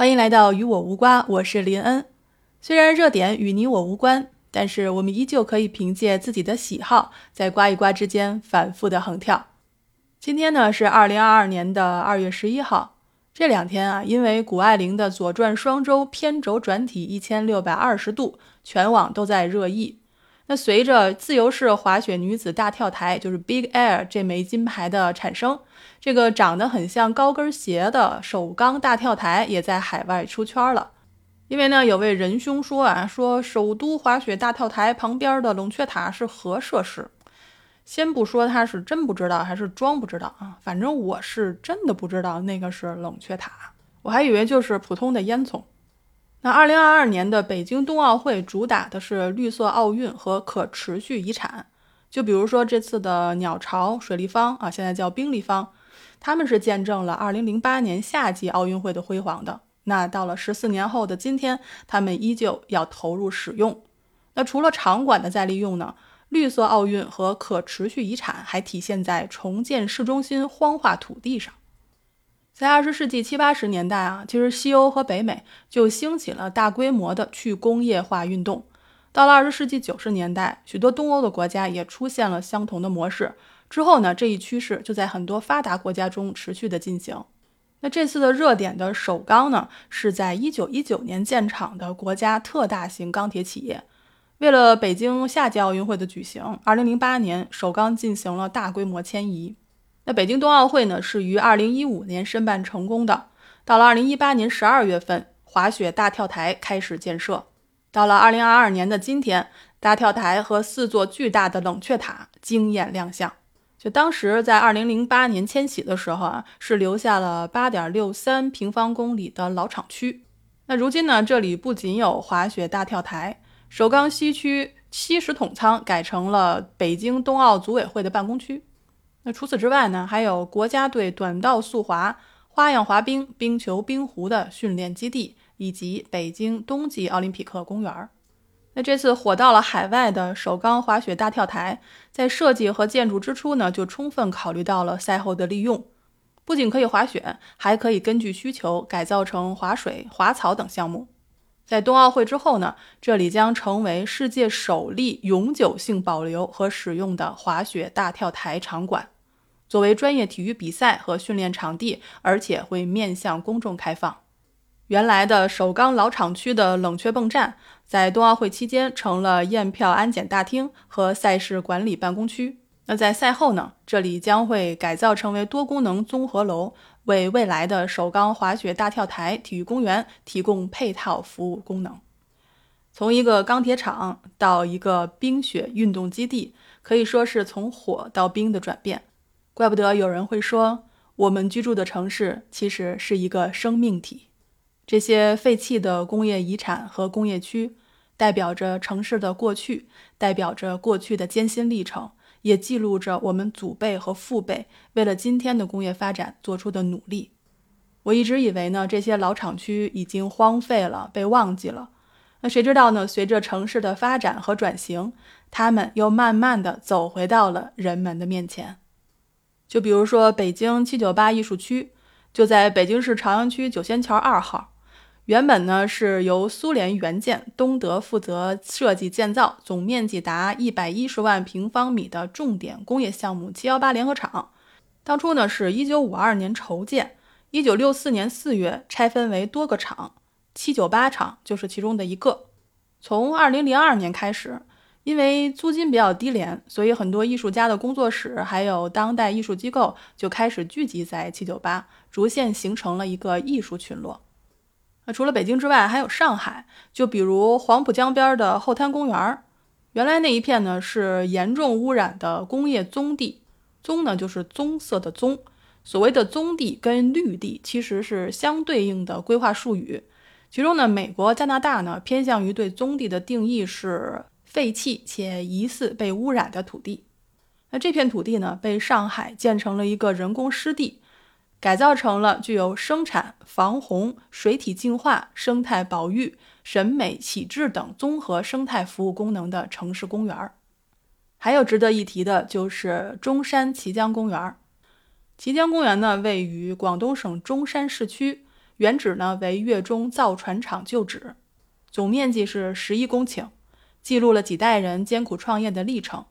欢迎来到与我无瓜，我是林恩。虽然热点与你我无关，但是我们依旧可以凭借自己的喜好，在瓜与瓜之间反复的横跳。今天呢是二零二二年的二月十一号，这两天啊，因为谷爱凌的左转双周偏轴转体一千六百二十度，全网都在热议。那随着自由式滑雪女子大跳台，就是 Big Air 这枚金牌的产生，这个长得很像高跟鞋的首钢大跳台也在海外出圈了。因为呢，有位仁兄说啊，说首都滑雪大跳台旁边的冷却塔是核设施。先不说他是真不知道还是装不知道啊，反正我是真的不知道那个是冷却塔，我还以为就是普通的烟囱。那二零二二年的北京冬奥会主打的是绿色奥运和可持续遗产，就比如说这次的鸟巢水立方啊，现在叫冰立方，他们是见证了二零零八年夏季奥运会的辉煌的。那到了十四年后的今天，他们依旧要投入使用。那除了场馆的再利用呢，绿色奥运和可持续遗产还体现在重建市中心荒化土地上。在二十世纪七八十年代啊，其实西欧和北美就兴起了大规模的去工业化运动。到了二十世纪九十年代，许多东欧的国家也出现了相同的模式。之后呢，这一趋势就在很多发达国家中持续的进行。那这次的热点的首钢呢，是在一九一九年建厂的国家特大型钢铁企业。为了北京夏季奥运会的举行，二零零八年首钢进行了大规模迁移。那北京冬奥会呢，是于二零一五年申办成功的。到了二零一八年十二月份，滑雪大跳台开始建设。到了二零二二年的今天，大跳台和四座巨大的冷却塔惊艳亮相。就当时在二零零八年迁徙的时候啊，是留下了八点六三平方公里的老厂区。那如今呢，这里不仅有滑雪大跳台，首钢西区七十桶仓改成了北京冬奥组委会的办公区。那除此之外呢，还有国家队短道速滑、花样滑冰、冰球、冰壶的训练基地，以及北京冬季奥林匹克公园。那这次火到了海外的首钢滑雪大跳台，在设计和建筑之初呢，就充分考虑到了赛后的利用，不仅可以滑雪，还可以根据需求改造成滑水、滑草等项目。在冬奥会之后呢，这里将成为世界首例永久性保留和使用的滑雪大跳台场馆，作为专业体育比赛和训练场地，而且会面向公众开放。原来的首钢老厂区的冷却泵站，在冬奥会期间成了验票安检大厅和赛事管理办公区。那在赛后呢，这里将会改造成为多功能综合楼。为未来的首钢滑雪大跳台体育公园提供配套服务功能。从一个钢铁厂到一个冰雪运动基地，可以说是从火到冰的转变。怪不得有人会说，我们居住的城市其实是一个生命体。这些废弃的工业遗产和工业区，代表着城市的过去，代表着过去的艰辛历程。也记录着我们祖辈和父辈为了今天的工业发展做出的努力。我一直以为呢，这些老厂区已经荒废了，被忘记了。那谁知道呢？随着城市的发展和转型，他们又慢慢的走回到了人们的面前。就比如说北京七九八艺术区，就在北京市朝阳区九仙桥二号。原本呢是由苏联援建，东德负责设计建造，总面积达一百一十万平方米的重点工业项目七幺八联合厂。当初呢是一九五二年筹建，一九六四年四月拆分为多个厂，七九八厂就是其中的一个。从二零零二年开始，因为租金比较低廉，所以很多艺术家的工作室还有当代艺术机构就开始聚集在七九八，逐渐形成了一个艺术群落。除了北京之外，还有上海。就比如黄浦江边的后滩公园，原来那一片呢是严重污染的工业棕地，棕呢就是棕色的棕。所谓的棕地跟绿地其实是相对应的规划术语。其中呢，美国、加拿大呢偏向于对棕地的定义是废弃且疑似被污染的土地。那这片土地呢，被上海建成了一个人工湿地。改造成了具有生产、防洪、水体净化、生态保育、审美启智等综合生态服务功能的城市公园。还有值得一提的就是中山綦江公园。綦江公园呢，位于广东省中山市区，原址呢为粤中造船厂旧址，总面积是十一公顷，记录了几代人艰苦创业的历程。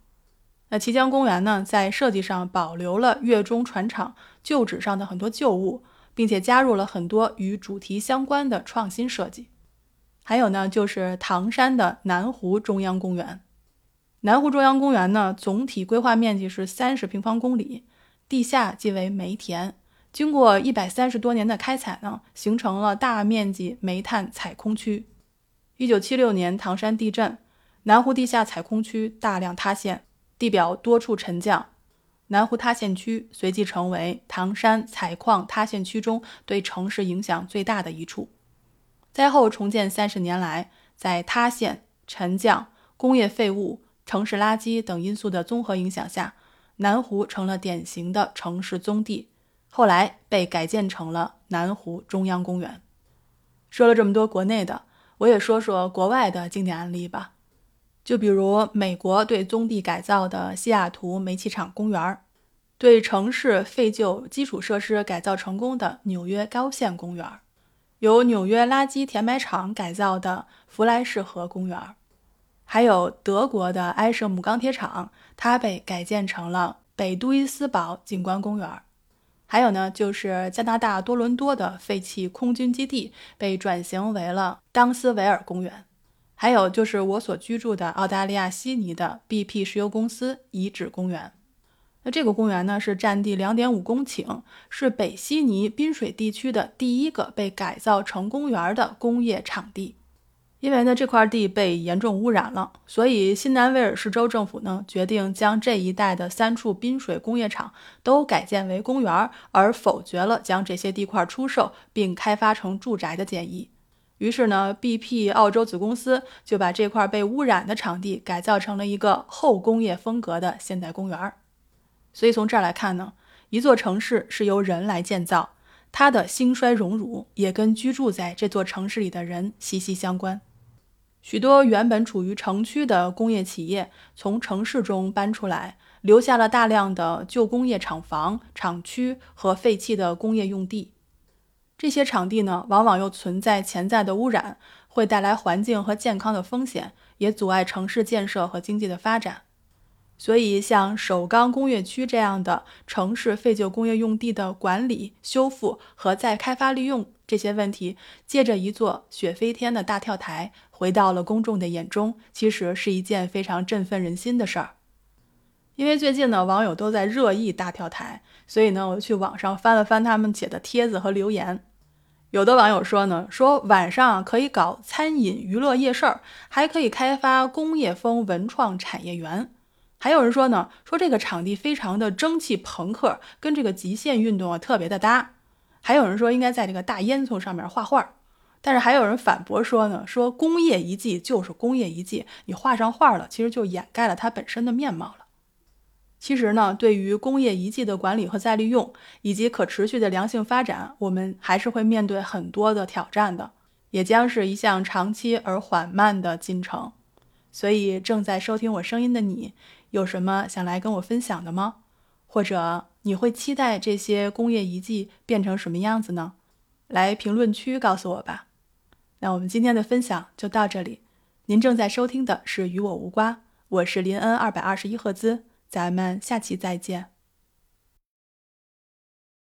那綦江公园呢，在设计上保留了粤中船厂旧址上的很多旧物，并且加入了很多与主题相关的创新设计。还有呢，就是唐山的南湖中央公园。南湖中央公园呢，总体规划面积是三十平方公里，地下即为煤田。经过一百三十多年的开采呢，形成了大面积煤炭采空区。一九七六年唐山地震，南湖地下采空区大量塌陷，地表多处沉降，南湖塌陷区随即成为唐山采矿塌陷区中对城市影响最大的一处。灾后重建三十年来，在塌陷、沉降、工业废物。城市垃圾等因素的综合影响下，南湖成了典型的城市宗地，后来被改建成了南湖中央公园。说了这么多国内的，我也说说国外的经典案例吧。就比如美国对宗地改造的西雅图煤气厂公园，对城市废旧基础设施改造成功的纽约高线公园，由纽约垃圾填埋场改造的弗莱士河公园。还有德国的埃舍姆钢铁厂，它被改建成了北杜伊斯堡景观公园。还有呢，就是加拿大多伦多的废弃空军基地被转型为了当斯维尔公园。还有就是我所居住的澳大利亚悉尼的 BP 石油公司遗址公园。那这个公园呢，是占地两点五公顷，是北悉尼滨水地区的第一个被改造成公园的工业场地。因为呢，这块地被严重污染了，所以新南威尔士州政府呢决定将这一带的三处滨水工业厂都改建为公园，而否决了将这些地块出售并开发成住宅的建议。于是呢，BP 澳洲子公司就把这块被污染的场地改造成了一个后工业风格的现代公园。所以从这儿来看呢，一座城市是由人来建造，它的兴衰荣辱也跟居住在这座城市里的人息息相关。许多原本处于城区的工业企业从城市中搬出来，留下了大量的旧工业厂房、厂区和废弃的工业用地。这些场地呢，往往又存在潜在的污染，会带来环境和健康的风险，也阻碍城市建设和经济的发展。所以，像首钢工业区这样的城市废旧工业用地的管理、修复和再开发利用这些问题，借着一座雪飞天的大跳台，回到了公众的眼中，其实是一件非常振奋人心的事儿。因为最近呢，网友都在热议大跳台，所以呢，我去网上翻了翻他们写的帖子和留言。有的网友说呢，说晚上可以搞餐饮娱乐夜市儿，还可以开发工业风文创产业园。还有人说呢，说这个场地非常的蒸汽朋克，跟这个极限运动啊特别的搭。还有人说应该在这个大烟囱上面画画，但是还有人反驳说呢，说工业遗迹就是工业遗迹，你画上画了，其实就掩盖了它本身的面貌。其实呢，对于工业遗迹的管理和再利用，以及可持续的良性发展，我们还是会面对很多的挑战的，也将是一项长期而缓慢的进程。所以，正在收听我声音的你。有什么想来跟我分享的吗？或者你会期待这些工业遗迹变成什么样子呢？来评论区告诉我吧。那我们今天的分享就到这里。您正在收听的是《与我无瓜》，我是林恩二百二十一赫兹，咱们下期再见。